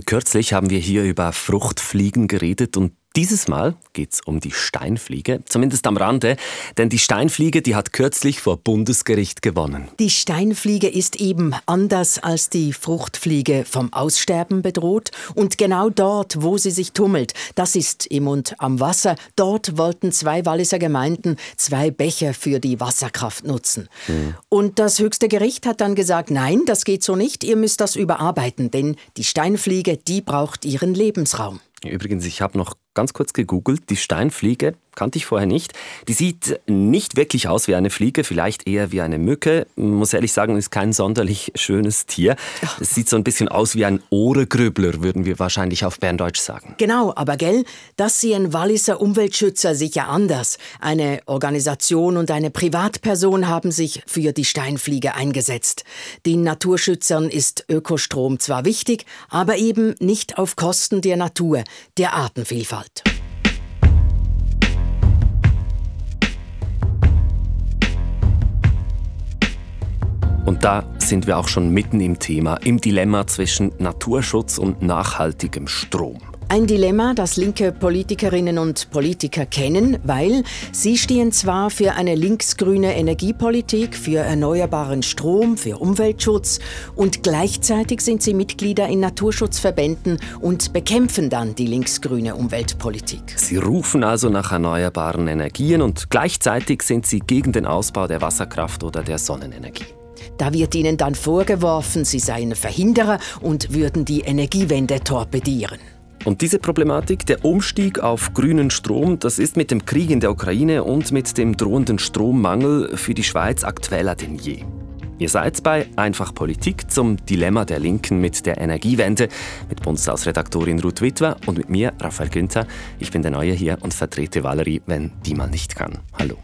Kürzlich haben wir hier über Fruchtfliegen geredet und dieses Mal geht's um die Steinfliege, zumindest am Rande, denn die Steinfliege, die hat kürzlich vor Bundesgericht gewonnen. Die Steinfliege ist eben anders als die Fruchtfliege vom Aussterben bedroht und genau dort, wo sie sich tummelt, das ist im und am Wasser, dort wollten zwei Walliser Gemeinden zwei Bäche für die Wasserkraft nutzen. Mhm. Und das höchste Gericht hat dann gesagt, nein, das geht so nicht, ihr müsst das überarbeiten, denn die Steinfliege, die braucht ihren Lebensraum. Übrigens, ich habe noch ganz kurz gegoogelt. Die Steinfliege kannte ich vorher nicht. Die sieht nicht wirklich aus wie eine Fliege, vielleicht eher wie eine Mücke. Muss ehrlich sagen, ist kein sonderlich schönes Tier. Es sieht so ein bisschen aus wie ein Ohregrübler, würden wir wahrscheinlich auf Berndeutsch sagen. Genau, aber gell, das sehen Walliser Umweltschützer sicher anders. Eine Organisation und eine Privatperson haben sich für die Steinfliege eingesetzt. Den Naturschützern ist Ökostrom zwar wichtig, aber eben nicht auf Kosten der Natur, der Artenvielfalt. Und da sind wir auch schon mitten im Thema, im Dilemma zwischen Naturschutz und nachhaltigem Strom. Ein Dilemma, das linke Politikerinnen und Politiker kennen, weil sie stehen zwar für eine linksgrüne Energiepolitik, für erneuerbaren Strom, für Umweltschutz und gleichzeitig sind sie Mitglieder in Naturschutzverbänden und bekämpfen dann die linksgrüne Umweltpolitik. Sie rufen also nach erneuerbaren Energien und gleichzeitig sind sie gegen den Ausbau der Wasserkraft oder der Sonnenenergie. Da wird ihnen dann vorgeworfen, sie seien Verhinderer und würden die Energiewende torpedieren. Und diese Problematik, der Umstieg auf grünen Strom, das ist mit dem Krieg in der Ukraine und mit dem drohenden Strommangel für die Schweiz aktueller denn je. Ihr seid bei Einfach Politik zum Dilemma der Linken mit der Energiewende mit Bundestagsredaktorin Ruth Witwer und mit mir, Raphael Günther. Ich bin der Neue hier und vertrete Valerie, wenn die mal nicht kann. Hallo.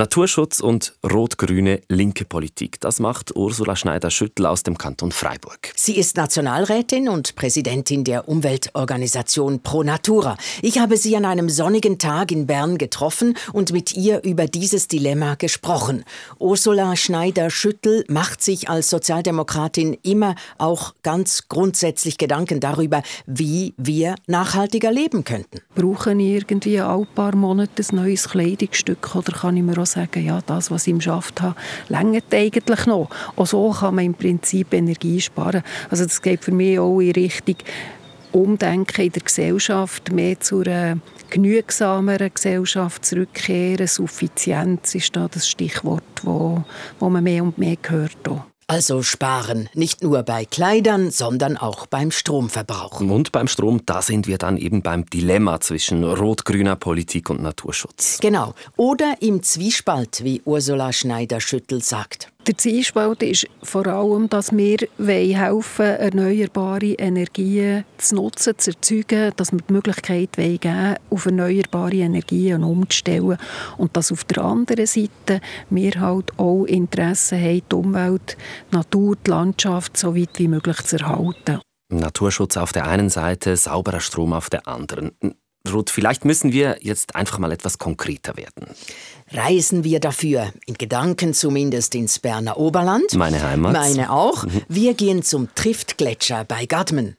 Naturschutz und rot-grüne linke Politik. Das macht Ursula Schneider-Schüttel aus dem Kanton Freiburg. Sie ist Nationalrätin und Präsidentin der Umweltorganisation Pro Natura. Ich habe sie an einem sonnigen Tag in Bern getroffen und mit ihr über dieses Dilemma gesprochen. Ursula Schneider-Schüttel macht sich als Sozialdemokratin immer auch ganz grundsätzlich Gedanken darüber, wie wir nachhaltiger leben könnten. Brauchen irgendwie alle paar Monate ein neues Kleidungsstück oder kann ich mir auch sagen, ja, das, was ich im Schaft habe, längert eigentlich noch. Auch so kann man im Prinzip Energie sparen. Also das geht für mich auch in Richtung Umdenken in der Gesellschaft, mehr zu einer genügsameren Gesellschaft zurückkehren. Suffizienz ist da das Stichwort, wo, wo man mehr und mehr hört. Auch. Also sparen, nicht nur bei Kleidern, sondern auch beim Stromverbrauch. Und beim Strom, da sind wir dann eben beim Dilemma zwischen rot-grüner Politik und Naturschutz. Genau. Oder im Zwiespalt, wie Ursula Schneider-Schüttel sagt. Der Zielspalt ist vor allem, dass wir helfen erneuerbare Energien zu nutzen, zu erzeugen, dass wir die Möglichkeit geben wollen, auf erneuerbare Energien umzustellen. Und dass auf der anderen Seite wir halt auch Interesse haben, die Umwelt, die Natur, die Landschaft so weit wie möglich zu erhalten. Naturschutz auf der einen Seite, sauberer Strom auf der anderen. Ruth, vielleicht müssen wir jetzt einfach mal etwas konkreter werden. Reisen wir dafür, in Gedanken zumindest ins Berner Oberland. Meine Heimat. Meine auch. Mhm. Wir gehen zum Triftgletscher bei Gadmen.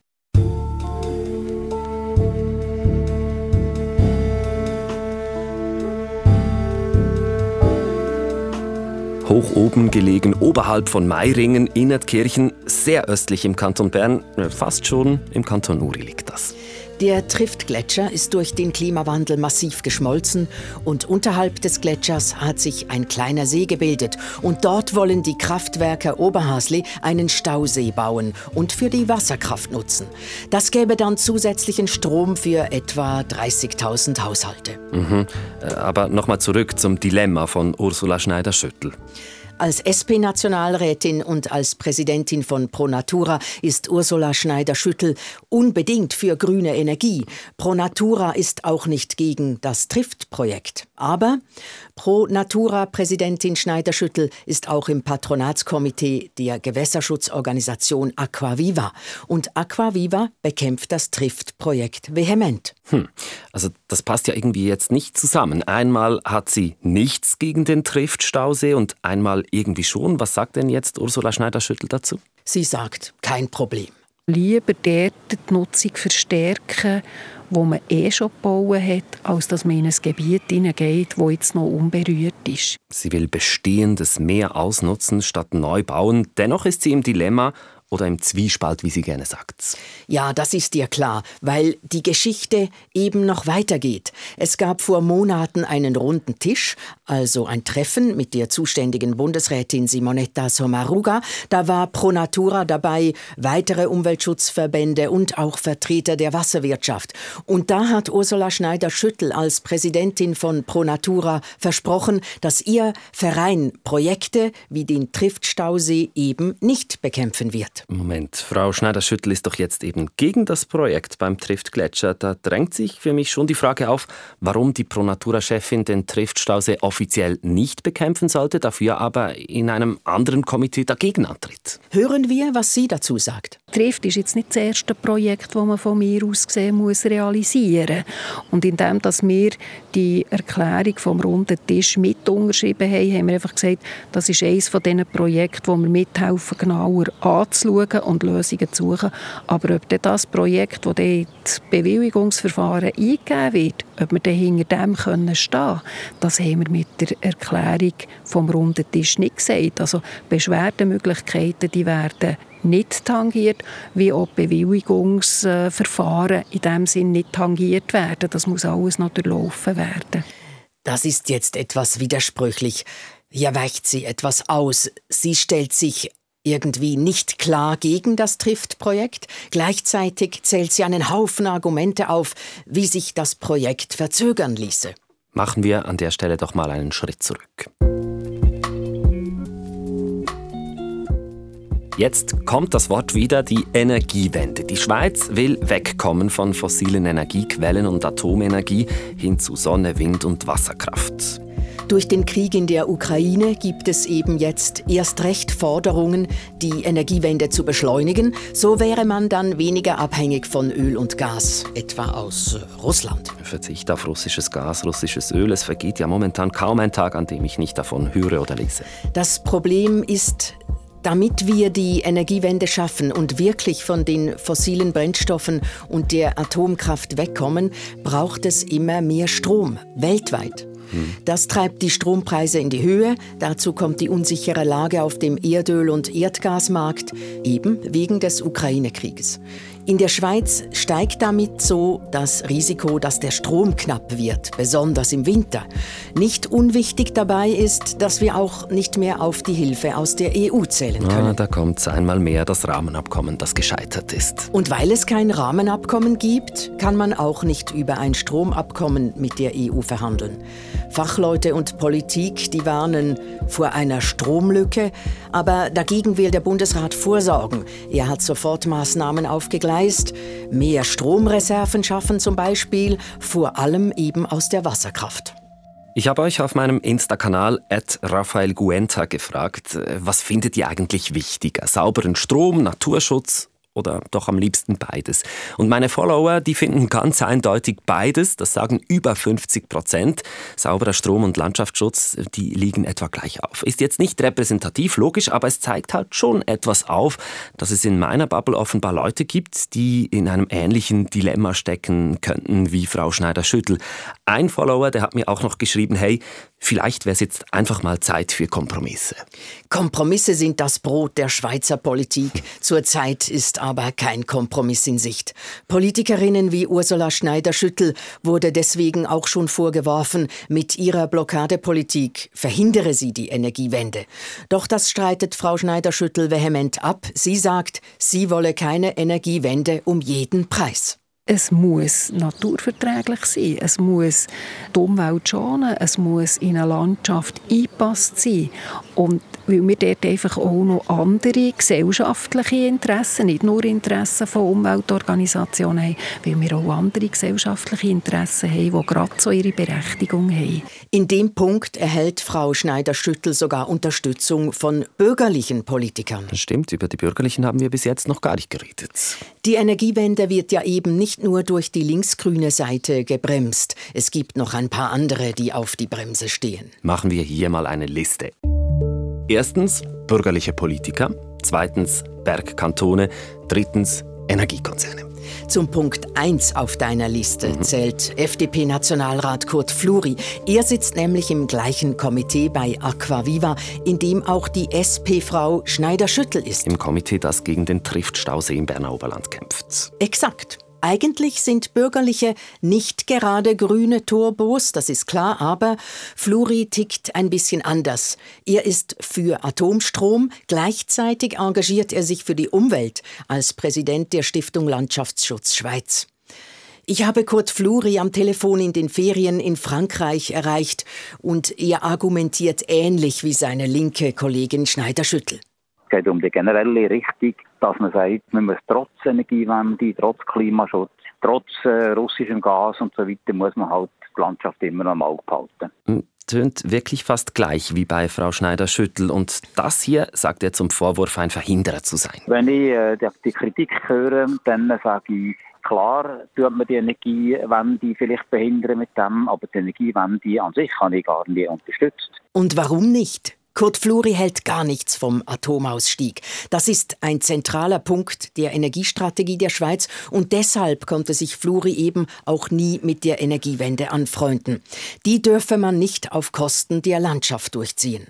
Hoch oben gelegen, oberhalb von Meiringen, Innertkirchen, sehr östlich im Kanton Bern, fast schon im Kanton Uri liegt das. Der Triftgletscher ist durch den Klimawandel massiv geschmolzen und unterhalb des Gletschers hat sich ein kleiner See gebildet und dort wollen die Kraftwerke Oberhasli einen Stausee bauen und für die Wasserkraft nutzen. Das gäbe dann zusätzlichen Strom für etwa 30.000 Haushalte. Mhm. Äh, aber nochmal zurück zum Dilemma von Ursula Schneider-Schüttel. Als SP-Nationalrätin und als Präsidentin von Pro Natura ist Ursula Schneider-Schüttel unbedingt für grüne Energie. Pro Natura ist auch nicht gegen das Trift-Projekt. Aber Pro Natura-Präsidentin Schneider-Schüttel ist auch im Patronatskomitee der Gewässerschutzorganisation Aquaviva. Und Aquaviva bekämpft das Trift-Projekt vehement. Hm. Also das passt ja irgendwie jetzt nicht zusammen. Einmal hat sie nichts gegen den Trift-Stausee und einmal irgendwie schon. Was sagt denn jetzt Ursula Schneider-Schüttel dazu? Sie sagt, kein Problem. lieber dort die Nutzung verstärken, wo man eh schon gebaut hat, als dass man in ein Gebiet hineingeht, das jetzt noch unberührt ist. Sie will Bestehendes mehr ausnutzen statt neu bauen. Dennoch ist sie im Dilemma, oder im Zwiespalt, wie sie gerne sagt. Ja, das ist dir klar, weil die Geschichte eben noch weitergeht. Es gab vor Monaten einen runden Tisch, also ein Treffen mit der zuständigen Bundesrätin Simonetta Sommaruga. Da war Pro Natura dabei, weitere Umweltschutzverbände und auch Vertreter der Wasserwirtschaft. Und da hat Ursula Schneider-Schüttel als Präsidentin von Pro Natura versprochen, dass ihr Verein Projekte wie den Triftstausee eben nicht bekämpfen wird. Moment, Frau Schneider-Schüttel ist doch jetzt eben gegen das Projekt beim Trift-Gletscher. Da drängt sich für mich schon die Frage auf, warum die Pronatura-Chefin den Trift-Stausee offiziell nicht bekämpfen sollte, dafür aber in einem anderen Komitee dagegen antritt. Hören wir, was sie dazu sagt. Trift ist jetzt nicht das erste Projekt, das man von mir aus gesehen muss realisieren Und indem dass wir die Erklärung vom runden Tisch mit unterschrieben haben, haben wir einfach gesagt, das ist eines von diesen Projekten, wo wir mithelfen, genauer anzuschauen schauen und Lösungen zu suchen. Aber ob das Projekt, das in das Bewilligungsverfahren eingegeben wird, ob wir dann hinter dem können stehen das haben wir mit der Erklärung vom runden Tisch nicht gesagt. Also Beschwerdemöglichkeiten die werden nicht tangiert, wie auch Bewilligungsverfahren in dem Sinn nicht tangiert werden. Das muss alles noch durchlaufen werden. Das ist jetzt etwas widersprüchlich. Hier weicht sie etwas aus. Sie stellt sich irgendwie nicht klar gegen das Trift-Projekt. Gleichzeitig zählt sie einen Haufen Argumente auf, wie sich das Projekt verzögern ließe. Machen wir an der Stelle doch mal einen Schritt zurück. Jetzt kommt das Wort wieder, die Energiewende. Die Schweiz will wegkommen von fossilen Energiequellen und Atomenergie hin zu Sonne, Wind und Wasserkraft. Durch den Krieg in der Ukraine gibt es eben jetzt erst recht Forderungen, die Energiewende zu beschleunigen. So wäre man dann weniger abhängig von Öl und Gas, etwa aus äh, Russland. Verzicht auf russisches Gas, russisches Öl. Es vergeht ja momentan kaum ein Tag, an dem ich nicht davon höre oder lese. Das Problem ist, damit wir die Energiewende schaffen und wirklich von den fossilen Brennstoffen und der Atomkraft wegkommen, braucht es immer mehr Strom, weltweit. Das treibt die Strompreise in die Höhe. Dazu kommt die unsichere Lage auf dem Erdöl- und Erdgasmarkt, eben wegen des Ukraine-Krieges. In der Schweiz steigt damit so das Risiko, dass der Strom knapp wird, besonders im Winter. Nicht unwichtig dabei ist, dass wir auch nicht mehr auf die Hilfe aus der EU zählen können. Ah, da kommt einmal mehr das Rahmenabkommen, das gescheitert ist. Und weil es kein Rahmenabkommen gibt, kann man auch nicht über ein Stromabkommen mit der EU verhandeln. Fachleute und Politik, die warnen vor einer Stromlücke, aber dagegen will der Bundesrat vorsorgen. Er hat Sofortmaßnahmen aufgegleist, mehr Stromreserven schaffen zum Beispiel, vor allem eben aus der Wasserkraft. Ich habe euch auf meinem Insta-Kanal Raphael Guenta gefragt, was findet ihr eigentlich wichtiger? Sauberen Strom, Naturschutz oder doch am liebsten beides. Und meine Follower, die finden ganz eindeutig beides, das sagen über 50 Prozent. Sauberer Strom und Landschaftsschutz, die liegen etwa gleich auf. Ist jetzt nicht repräsentativ, logisch, aber es zeigt halt schon etwas auf, dass es in meiner Bubble offenbar Leute gibt, die in einem ähnlichen Dilemma stecken könnten wie Frau Schneider-Schüttel. Ein Follower, der hat mir auch noch geschrieben, hey, Vielleicht wäre es jetzt einfach mal Zeit für Kompromisse. Kompromisse sind das Brot der Schweizer Politik. Zurzeit ist aber kein Kompromiss in Sicht. Politikerinnen wie Ursula Schneider-Schüttel wurde deswegen auch schon vorgeworfen, mit ihrer Blockadepolitik verhindere sie die Energiewende. Doch das streitet Frau Schneider-Schüttel vehement ab. Sie sagt, sie wolle keine Energiewende um jeden Preis. Es muss naturverträglich sein, es muss die Umwelt schonen, es muss in eine Landschaft eingepasst sein. Und weil wir dort einfach auch noch andere gesellschaftliche Interessen, nicht nur Interessen von Umweltorganisationen haben, weil wir auch andere gesellschaftliche Interessen haben, die gerade so ihre Berechtigung haben. In dem Punkt erhält Frau Schneider-Schüttel sogar Unterstützung von bürgerlichen Politikern. Das stimmt, über die Bürgerlichen haben wir bis jetzt noch gar nicht geredet. Die Energiewende wird ja eben nicht nur durch die linksgrüne Seite gebremst. Es gibt noch ein paar andere, die auf die Bremse stehen. Machen wir hier mal eine Liste. Erstens bürgerliche Politiker, zweitens Bergkantone, drittens Energiekonzerne. Zum Punkt 1 auf deiner Liste mhm. zählt FDP-Nationalrat Kurt Fluri. Er sitzt nämlich im gleichen Komitee bei Aquaviva, in dem auch die SP-Frau Schneider-Schüttel ist. Im Komitee, das gegen den Triftstausee im Berner Oberland kämpft. Exakt. Eigentlich sind Bürgerliche nicht gerade grüne Turbos, das ist klar, aber Fluri tickt ein bisschen anders. Er ist für Atomstrom, gleichzeitig engagiert er sich für die Umwelt als Präsident der Stiftung Landschaftsschutz Schweiz. Ich habe Kurt Fluri am Telefon in den Ferien in Frankreich erreicht und er argumentiert ähnlich wie seine linke Kollegin Schneider-Schüttel. Es geht um die generelle Richtung dass man sagt, man muss trotz Energiewende, trotz Klimaschutz, trotz äh, russischem Gas und so weiter, muss man halt die Landschaft immer noch im Auge behalten. Hm, tönt wirklich fast gleich wie bei Frau Schneider-Schüttel. Und das hier sagt er zum Vorwurf, ein Verhinderer zu sein. Wenn ich äh, die, die Kritik höre, dann sage ich, Klar tut man die Energiewende vielleicht behindern mit dem, aber die Energiewende an sich habe ich gar nicht unterstützt. Und warum nicht? Kurt Fluri hält gar nichts vom Atomausstieg. Das ist ein zentraler Punkt der Energiestrategie der Schweiz und deshalb konnte sich Fluri eben auch nie mit der Energiewende anfreunden. Die dürfe man nicht auf Kosten der Landschaft durchziehen.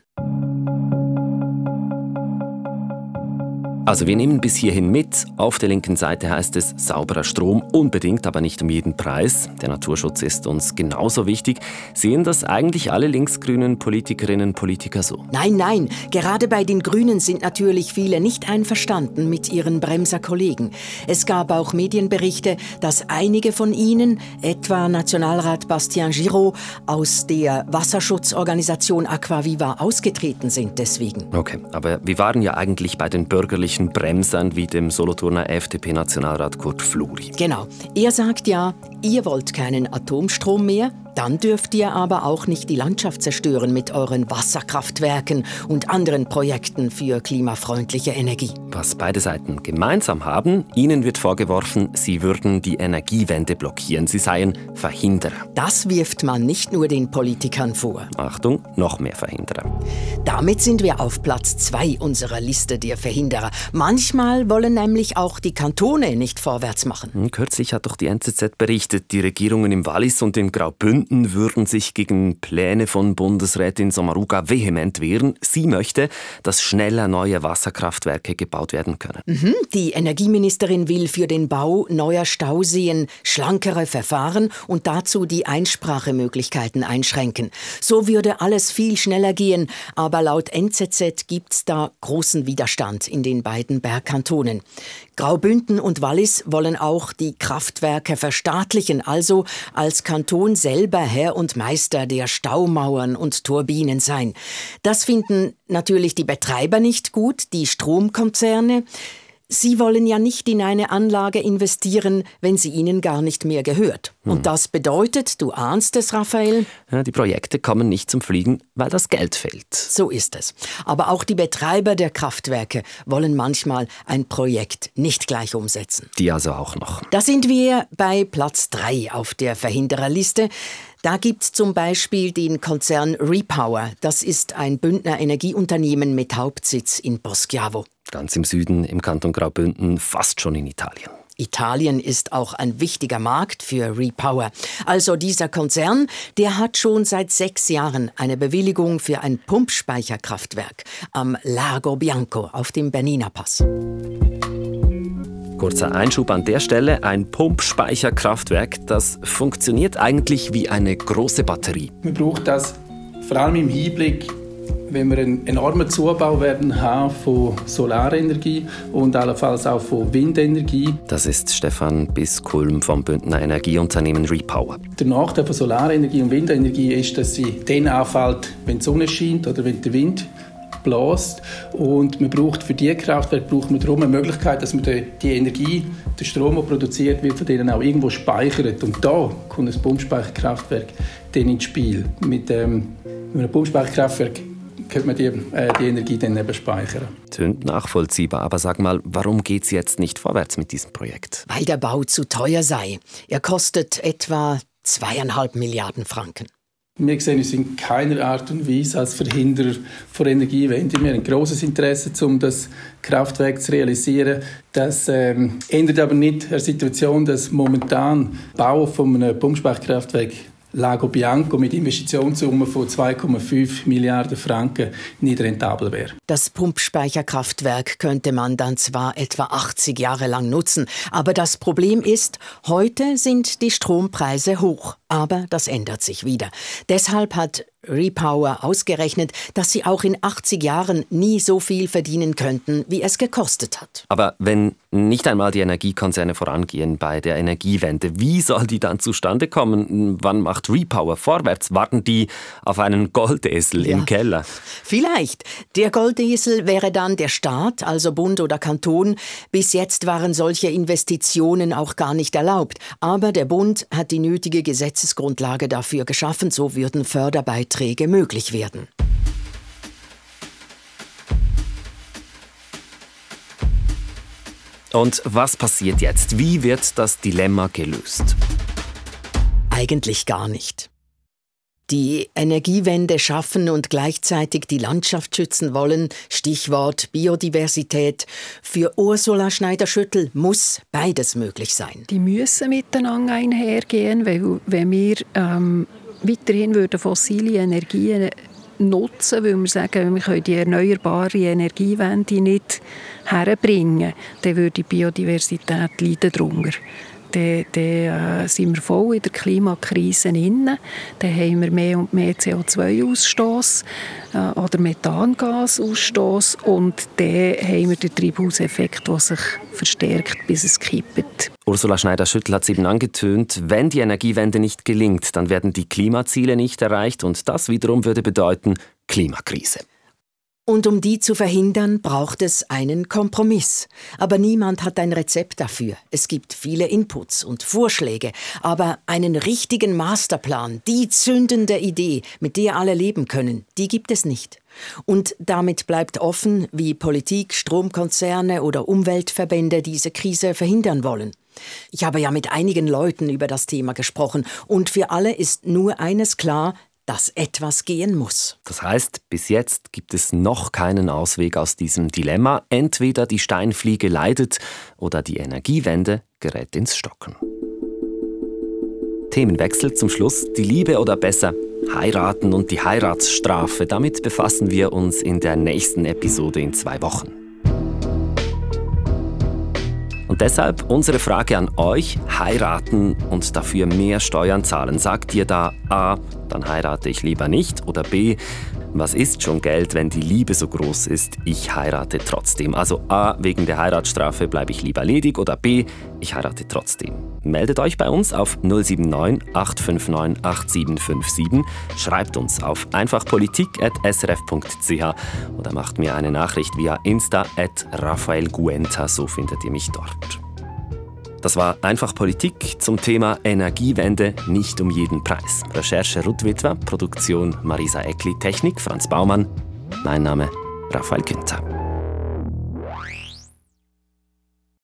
Also wir nehmen bis hierhin mit. Auf der linken Seite heißt es sauberer Strom, unbedingt, aber nicht um jeden Preis. Der Naturschutz ist uns genauso wichtig. Sehen das eigentlich alle linksgrünen Politikerinnen und Politiker so? Nein, nein. Gerade bei den Grünen sind natürlich viele nicht einverstanden mit ihren Bremser Kollegen. Es gab auch Medienberichte, dass einige von ihnen, etwa Nationalrat Bastien Giraud, aus der Wasserschutzorganisation Aquaviva ausgetreten sind deswegen. Okay, aber wir waren ja eigentlich bei den bürgerlichen solchen Bremsern wie dem Solothurner FDP-Nationalrat Kurt Fluri. Genau. Er sagt ja, ihr wollt keinen Atomstrom mehr, dann dürft ihr aber auch nicht die Landschaft zerstören mit euren Wasserkraftwerken und anderen Projekten für klimafreundliche Energie. Was beide Seiten gemeinsam haben, ihnen wird vorgeworfen, sie würden die Energiewende blockieren, sie seien Verhinderer. Das wirft man nicht nur den Politikern vor. Achtung, noch mehr Verhinderer. Damit sind wir auf Platz zwei unserer Liste der Verhinderer. Manchmal wollen nämlich auch die Kantone nicht vorwärts machen. Hm, kürzlich hat doch die NZZ berichtet, die Regierungen im Wallis und in Graubünden Bünden würden sich gegen Pläne von Bundesrätin Sommaruga vehement wehren. Sie möchte, dass schneller neue Wasserkraftwerke gebaut werden können. Mhm, die Energieministerin will für den Bau neuer Stauseen schlankere Verfahren und dazu die Einsprachemöglichkeiten einschränken. So würde alles viel schneller gehen, aber laut NZZ gibt es da großen Widerstand in den beiden Bergkantonen. Graubünden und Wallis wollen auch die Kraftwerke verstaatlichen, also als Kanton selber Herr und Meister der Staumauern und Turbinen sein. Das finden natürlich die Betreiber nicht gut, die Stromkonzerne. Sie wollen ja nicht in eine Anlage investieren, wenn sie ihnen gar nicht mehr gehört. Hm. Und das bedeutet, du ahnst es, Raphael? Ja, die Projekte kommen nicht zum Fliegen, weil das Geld fehlt. So ist es. Aber auch die Betreiber der Kraftwerke wollen manchmal ein Projekt nicht gleich umsetzen. Die also auch noch. Da sind wir bei Platz 3 auf der Verhindererliste. Da gibt es zum Beispiel den Konzern Repower. Das ist ein Bündner Energieunternehmen mit Hauptsitz in Poschiavo. Ganz im Süden, im Kanton Graubünden, fast schon in Italien. Italien ist auch ein wichtiger Markt für Repower. Also dieser Konzern, der hat schon seit sechs Jahren eine Bewilligung für ein Pumpspeicherkraftwerk am Lago Bianco auf dem Bernina Pass. Kurzer Einschub an der Stelle. Ein Pumpspeicherkraftwerk, das funktioniert eigentlich wie eine große Batterie. Man braucht das vor allem im Hinblick, wenn wir einen enormen Zubau werden haben von Solarenergie und allenfalls auch von Windenergie. Das ist Stefan Biskulm vom Bündner Energieunternehmen Repower. Der Nachteil von Solarenergie und Windenergie ist, dass sie dann anfällt, wenn die Sonne scheint oder wenn der Wind bläst. Und man braucht für diese Kraftwerke braucht man darum eine Möglichkeit, dass man die Energie, den Strom, der produziert wird, von denen auch irgendwo speichert. Und da kommt ein Pumpspeicherkraftwerk dann ins Spiel. Mit, ähm, mit einem Pumpspeicherkraftwerk könnte man die, äh, die Energie dann eben speichern. Tönt nachvollziehbar, aber sag mal, warum geht es jetzt nicht vorwärts mit diesem Projekt? Weil der Bau zu teuer sei. Er kostet etwa zweieinhalb Milliarden Franken. Wir sehen uns in keiner Art und Weise als Verhinderer von Energiewende. Wir haben ein grosses Interesse, um das Kraftwerk zu realisieren. Das ähm, ändert aber nicht an der Situation, dass momentan Bau von einem Pumpspeicherkraftwerk Lago Bianco mit Investitionssumme von 2,5 Milliarden Franken nicht rentabel wäre. Das Pumpspeicherkraftwerk könnte man dann zwar etwa 80 Jahre lang nutzen, aber das Problem ist, heute sind die Strompreise hoch. Aber das ändert sich wieder. Deshalb hat Repower ausgerechnet, dass sie auch in 80 Jahren nie so viel verdienen könnten, wie es gekostet hat. Aber wenn nicht einmal die Energiekonzerne vorangehen bei der Energiewende, wie soll die dann zustande kommen? Wann macht Repower vorwärts? Warten die auf einen Goldesel ja. im Keller? Vielleicht. Der Goldesel wäre dann der Staat, also Bund oder Kanton. Bis jetzt waren solche Investitionen auch gar nicht erlaubt. Aber der Bund hat die nötige Gesetzesgrundlage dafür geschaffen, so würden Förderbeiträge Beiträge möglich werden. Und was passiert jetzt? Wie wird das Dilemma gelöst? Eigentlich gar nicht. Die Energiewende schaffen und gleichzeitig die Landschaft schützen wollen, Stichwort Biodiversität. Für Ursula Schneider-Schüttel muss beides möglich sein. Die müssen miteinander einhergehen, weil wenn wir ähm, weiterhin würden fossile Energien nutzen, weil wir sagen, wir können die erneuerbare Energiewende nicht herbringen, dann würde die Biodiversität leiden darunter dann, dann äh, sind wir voll in der Klimakrise inne. Dann haben wir mehr und mehr CO2-Ausstoß äh, oder Methangasausstoß und dann haben wir den Treibhauseffekt, der sich verstärkt, bis es kippt. Ursula Schneider-Schüttel hat es eben angetönt, wenn die Energiewende nicht gelingt, dann werden die Klimaziele nicht erreicht und das wiederum würde bedeuten Klimakrise. Und um die zu verhindern, braucht es einen Kompromiss. Aber niemand hat ein Rezept dafür. Es gibt viele Inputs und Vorschläge, aber einen richtigen Masterplan, die zündende Idee, mit der alle leben können, die gibt es nicht. Und damit bleibt offen, wie Politik, Stromkonzerne oder Umweltverbände diese Krise verhindern wollen. Ich habe ja mit einigen Leuten über das Thema gesprochen und für alle ist nur eines klar, dass etwas gehen muss. Das heißt, bis jetzt gibt es noch keinen Ausweg aus diesem Dilemma. Entweder die Steinfliege leidet oder die Energiewende gerät ins Stocken. Themenwechsel zum Schluss. Die Liebe oder besser heiraten und die Heiratsstrafe. Damit befassen wir uns in der nächsten Episode in zwei Wochen. Deshalb unsere Frage an euch, heiraten und dafür mehr Steuern zahlen. Sagt ihr da A, dann heirate ich lieber nicht oder B, was ist schon Geld, wenn die Liebe so groß ist? Ich heirate trotzdem. Also A, wegen der Heiratsstrafe bleibe ich lieber ledig oder B, ich heirate trotzdem. Meldet euch bei uns auf 079 859 8757, schreibt uns auf einfachpolitik.srf.ch oder macht mir eine Nachricht via Insta at Rafael Guenta, so findet ihr mich dort. Das war einfach Politik zum Thema Energiewende nicht um jeden Preis. Recherche Ruth Witwer, Produktion Marisa Eckli, Technik Franz Baumann. Mein Name Raphael Günther.